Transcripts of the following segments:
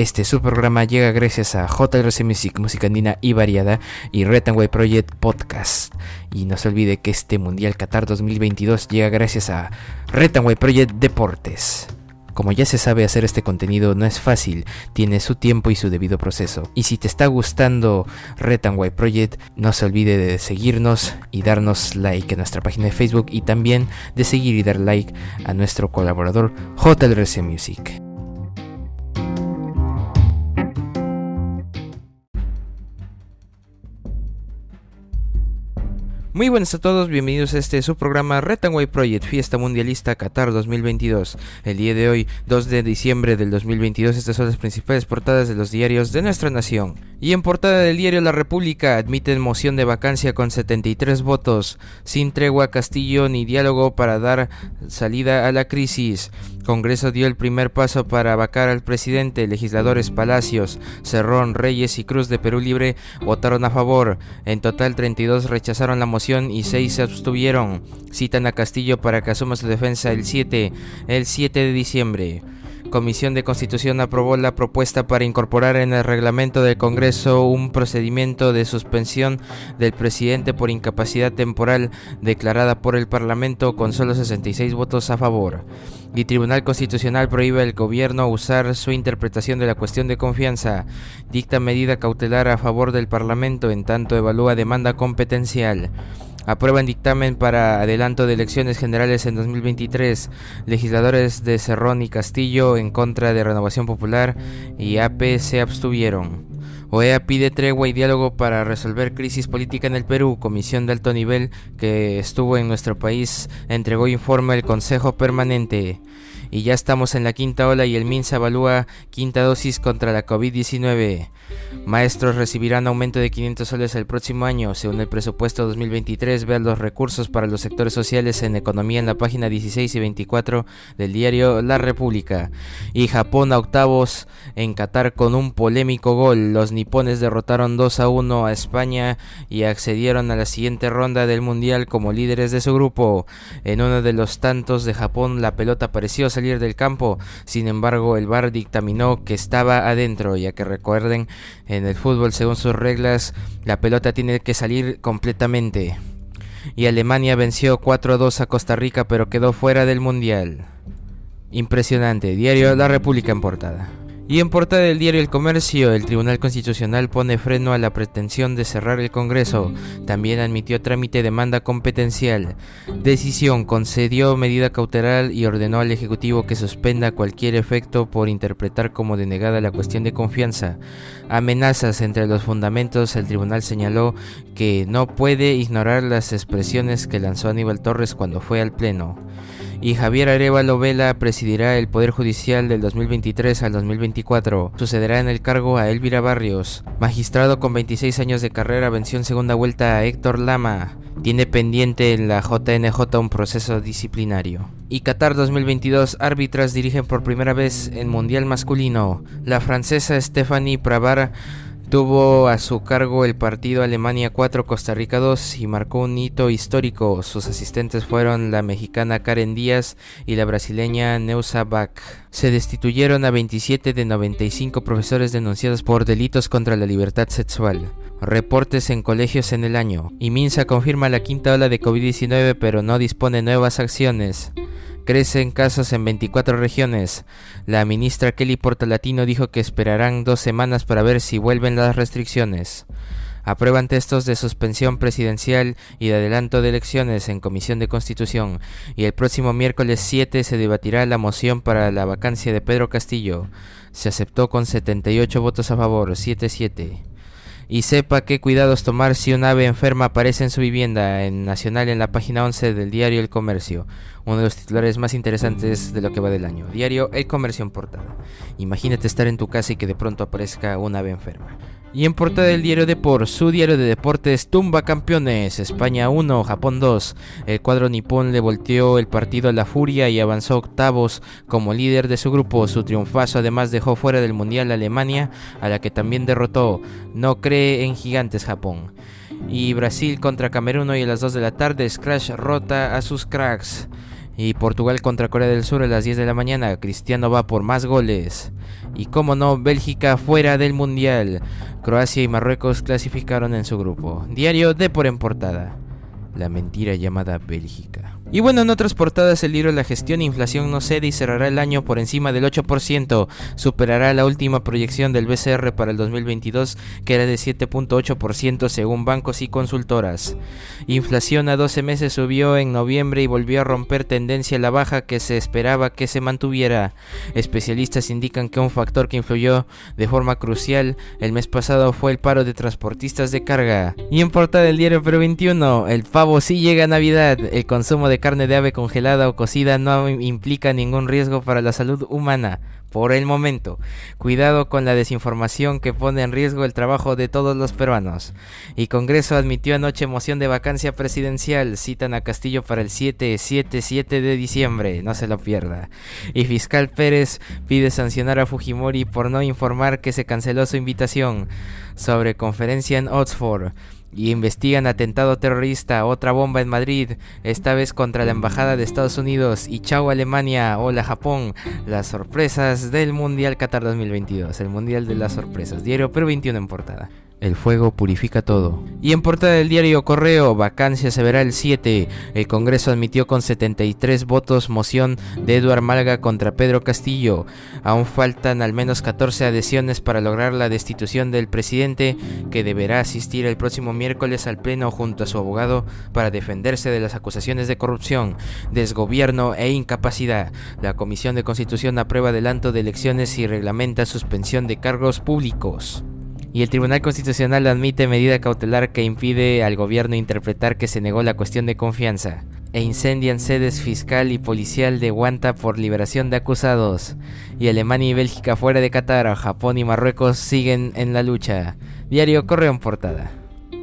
Este subprograma llega gracias a JRC Music, música andina y variada, y Retanway Project Podcast. Y no se olvide que este Mundial Qatar 2022 llega gracias a Retanway Project Deportes. Como ya se sabe hacer este contenido no es fácil, tiene su tiempo y su debido proceso. Y si te está gustando Retanway Project, no se olvide de seguirnos y darnos like en nuestra página de Facebook y también de seguir y dar like a nuestro colaborador JRC Music. Muy buenas a todos, bienvenidos a este su programa Retanway Project Fiesta Mundialista Qatar 2022. El día de hoy, 2 de diciembre del 2022, estas son las principales portadas de los diarios de nuestra nación. Y en portada del diario La República admiten moción de vacancia con 73 votos, sin tregua Castillo ni diálogo para dar salida a la crisis. Congreso dio el primer paso para vacar al presidente. Legisladores Palacios, Cerrón, Reyes y Cruz de Perú Libre votaron a favor. En total 32 rechazaron la moción y 6 se abstuvieron. Citan a Castillo para que asuma su defensa el 7, el 7 de diciembre. Comisión de Constitución aprobó la propuesta para incorporar en el reglamento del Congreso un procedimiento de suspensión del presidente por incapacidad temporal declarada por el Parlamento con solo 66 votos a favor. Y Tribunal Constitucional prohíbe al gobierno usar su interpretación de la cuestión de confianza. Dicta medida cautelar a favor del Parlamento en tanto evalúa demanda competencial. Aprueban dictamen para adelanto de elecciones generales en 2023. Legisladores de Cerrón y Castillo en contra de Renovación Popular y AP se abstuvieron. OEA pide tregua y diálogo para resolver crisis política en el Perú. Comisión de alto nivel que estuvo en nuestro país entregó informe al Consejo Permanente y ya estamos en la quinta ola y el MINSA evalúa quinta dosis contra la COVID-19. Maestros recibirán aumento de 500 soles el próximo año. Según el presupuesto 2023, vean los recursos para los sectores sociales en economía en la página 16 y 24 del diario La República. Y Japón a octavos en Qatar con un polémico gol. Los nipones derrotaron 2 a 1 a España y accedieron a la siguiente ronda del Mundial como líderes de su grupo. En uno de los tantos de Japón la pelota pareció salir del campo, sin embargo el VAR dictaminó que estaba adentro, ya que recuerden, en el fútbol según sus reglas la pelota tiene que salir completamente. Y Alemania venció 4-2 a Costa Rica pero quedó fuera del Mundial. Impresionante, diario La República en portada. Y en portada del diario El Comercio, el Tribunal Constitucional pone freno a la pretensión de cerrar el Congreso. También admitió trámite demanda competencial. Decisión concedió medida cautelar y ordenó al Ejecutivo que suspenda cualquier efecto por interpretar como denegada la cuestión de confianza. Amenazas entre los fundamentos, el tribunal señaló que no puede ignorar las expresiones que lanzó Aníbal Torres cuando fue al Pleno y Javier Arevalo Vela presidirá el Poder Judicial del 2023 al 2024. Sucederá en el cargo a Elvira Barrios. Magistrado con 26 años de carrera venció en segunda vuelta a Héctor Lama. Tiene pendiente en la JNJ un proceso disciplinario. Y Qatar 2022 árbitras dirigen por primera vez en Mundial Masculino. La francesa Stephanie Pravar Tuvo a su cargo el partido Alemania 4 Costa Rica 2 y marcó un hito histórico. Sus asistentes fueron la mexicana Karen Díaz y la brasileña Neusa Bach. Se destituyeron a 27 de 95 profesores denunciados por delitos contra la libertad sexual. Reportes en colegios en el año. Y Minsa confirma la quinta ola de COVID-19 pero no dispone nuevas acciones. Crecen casos en 24 regiones. La ministra Kelly Portalatino dijo que esperarán dos semanas para ver si vuelven las restricciones. Aprueban textos de suspensión presidencial y de adelanto de elecciones en Comisión de Constitución y el próximo miércoles 7 se debatirá la moción para la vacancia de Pedro Castillo. Se aceptó con 78 votos a favor, 7-7 y sepa qué cuidados tomar si un ave enferma aparece en su vivienda en Nacional en la página 11 del diario El Comercio, uno de los titulares más interesantes de lo que va del año. Diario El Comercio en portada. Imagínate estar en tu casa y que de pronto aparezca un ave enferma. Y en portada del diario Depor, su diario de deportes tumba campeones, España 1, Japón 2. El cuadro nipón le volteó el partido a la furia y avanzó octavos como líder de su grupo. Su triunfazo además dejó fuera del Mundial a Alemania, a la que también derrotó. No cree en gigantes Japón. Y Brasil contra Camerún hoy a las 2 de la tarde, Scratch rota a sus cracks. Y Portugal contra Corea del Sur a las 10 de la mañana. Cristiano va por más goles. Y como no, Bélgica fuera del Mundial. Croacia y Marruecos clasificaron en su grupo. Diario de por en portada. La mentira llamada Bélgica. Y bueno, en otras portadas el libro La gestión e inflación no cede y cerrará el año por encima del 8%, superará la última proyección del BCR para el 2022 que era de 7.8% según bancos y consultoras. Inflación a 12 meses subió en noviembre y volvió a romper tendencia a la baja que se esperaba que se mantuviera. Especialistas indican que un factor que influyó de forma crucial el mes pasado fue el paro de transportistas de carga. Y en portada del diario Perú 21, el pavo sí llega a Navidad, el consumo de carne de ave congelada o cocida no implica ningún riesgo para la salud humana. Por el momento, cuidado con la desinformación que pone en riesgo el trabajo de todos los peruanos. Y Congreso admitió anoche moción de vacancia presidencial. Citan a Castillo para el 7, 7, 7 de diciembre. No se lo pierda. Y Fiscal Pérez pide sancionar a Fujimori por no informar que se canceló su invitación sobre conferencia en Oxford y investigan atentado terrorista, otra bomba en Madrid, esta vez contra la Embajada de Estados Unidos y chao Alemania, hola Japón, las sorpresas del Mundial Qatar 2022, el Mundial de las Sorpresas, diario Perú 21 en portada. El fuego purifica todo. Y en portada del diario Correo, vacancia se verá el 7. El Congreso admitió con 73 votos moción de Eduard Malga contra Pedro Castillo. Aún faltan al menos 14 adhesiones para lograr la destitución del presidente, que deberá asistir el próximo miércoles al Pleno junto a su abogado para defenderse de las acusaciones de corrupción, desgobierno e incapacidad. La Comisión de Constitución aprueba adelanto de elecciones y reglamenta suspensión de cargos públicos y el Tribunal Constitucional admite medida cautelar que impide al gobierno interpretar que se negó la cuestión de confianza. E incendian sedes fiscal y policial de Guanta por liberación de acusados. Y Alemania y Bélgica fuera de Qatar, Japón y Marruecos siguen en la lucha. Diario Correo en portada.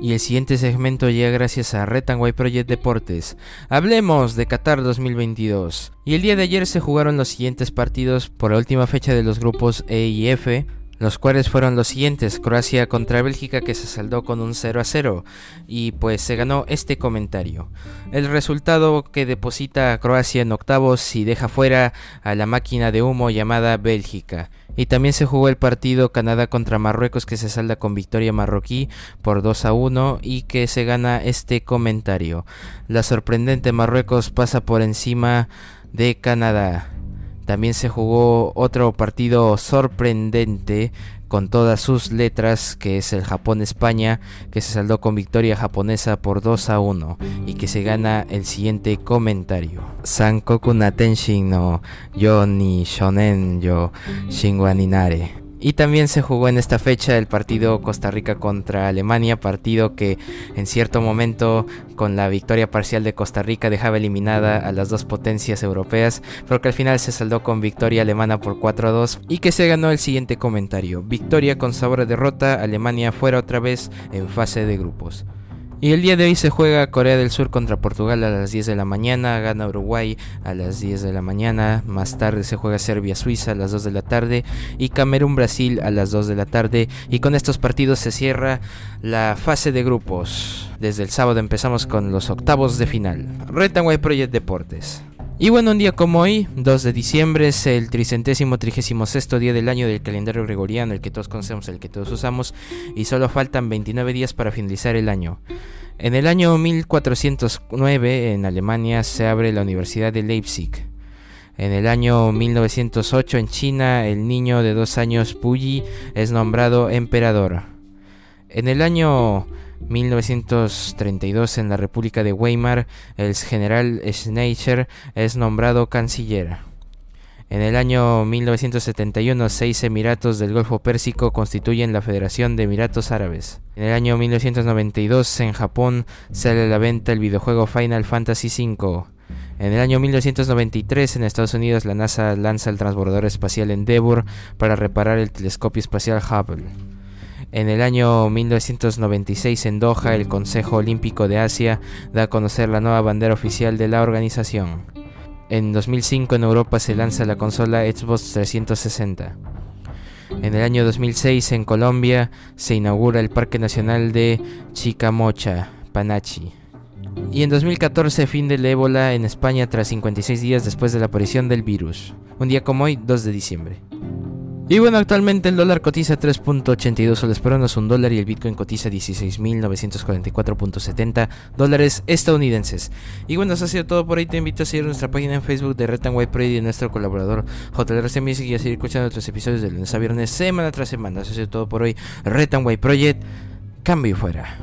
Y el siguiente segmento llega gracias a Red Project Deportes. Hablemos de Qatar 2022. Y el día de ayer se jugaron los siguientes partidos por la última fecha de los grupos E y F los cuales fueron los siguientes, Croacia contra Bélgica que se saldó con un 0 a 0 y pues se ganó este comentario. El resultado que deposita a Croacia en octavos y deja fuera a la máquina de humo llamada Bélgica. Y también se jugó el partido Canadá contra Marruecos que se salda con victoria marroquí por 2 a 1 y que se gana este comentario. La sorprendente Marruecos pasa por encima de Canadá. También se jugó otro partido sorprendente con todas sus letras, que es el Japón-España, que se saldó con victoria japonesa por 2 a 1 y que se gana el siguiente comentario. Sankoku Natenshin no Yo ni Shonen yo Shinwaninare. Y también se jugó en esta fecha el partido Costa Rica contra Alemania, partido que en cierto momento con la victoria parcial de Costa Rica dejaba eliminada a las dos potencias europeas, pero que al final se saldó con victoria alemana por 4 a 2 y que se ganó el siguiente comentario, victoria con sabor a derrota, Alemania fuera otra vez en fase de grupos. Y el día de hoy se juega Corea del Sur contra Portugal a las 10 de la mañana, gana Uruguay a las 10 de la mañana, más tarde se juega Serbia-Suiza a las 2 de la tarde y Camerún-Brasil a las 2 de la tarde y con estos partidos se cierra la fase de grupos. Desde el sábado empezamos con los octavos de final. Retanway Project Deportes. Y bueno, un día como hoy, 2 de diciembre, es el tricentésimo trigésimo sexto día del año del calendario gregoriano, el que todos conocemos, el que todos usamos, y solo faltan 29 días para finalizar el año. En el año 1409, en Alemania, se abre la Universidad de Leipzig. En el año 1908, en China, el niño de dos años, Puyi, es nombrado emperador. En el año 1932 en la República de Weimar, el general Schneider es nombrado canciller. En el año 1971, seis emiratos del Golfo Pérsico constituyen la Federación de Emiratos Árabes. En el año 1992, en Japón, sale a la venta el videojuego Final Fantasy V. En el año 1993, en Estados Unidos, la NASA lanza el transbordador espacial Endeavour para reparar el telescopio espacial Hubble. En el año 1996 en Doha, el Consejo Olímpico de Asia da a conocer la nueva bandera oficial de la organización. En 2005 en Europa se lanza la consola Xbox 360. En el año 2006 en Colombia se inaugura el Parque Nacional de Chicamocha, Panachi. Y en 2014, fin del ébola en España tras 56 días después de la aparición del virus. Un día como hoy, 2 de diciembre. Y bueno, actualmente el dólar cotiza 3.82 soles por uno, un dólar y el Bitcoin cotiza 16.944.70 dólares estadounidenses. Y bueno, eso ha sido todo por hoy. Te invito a seguir nuestra página en Facebook de Red Project y nuestro colaborador JLRC Music y a seguir escuchando nuestros episodios de lunes a viernes, semana tras semana. Eso ha sido todo por hoy. Red White Project, cambio fuera.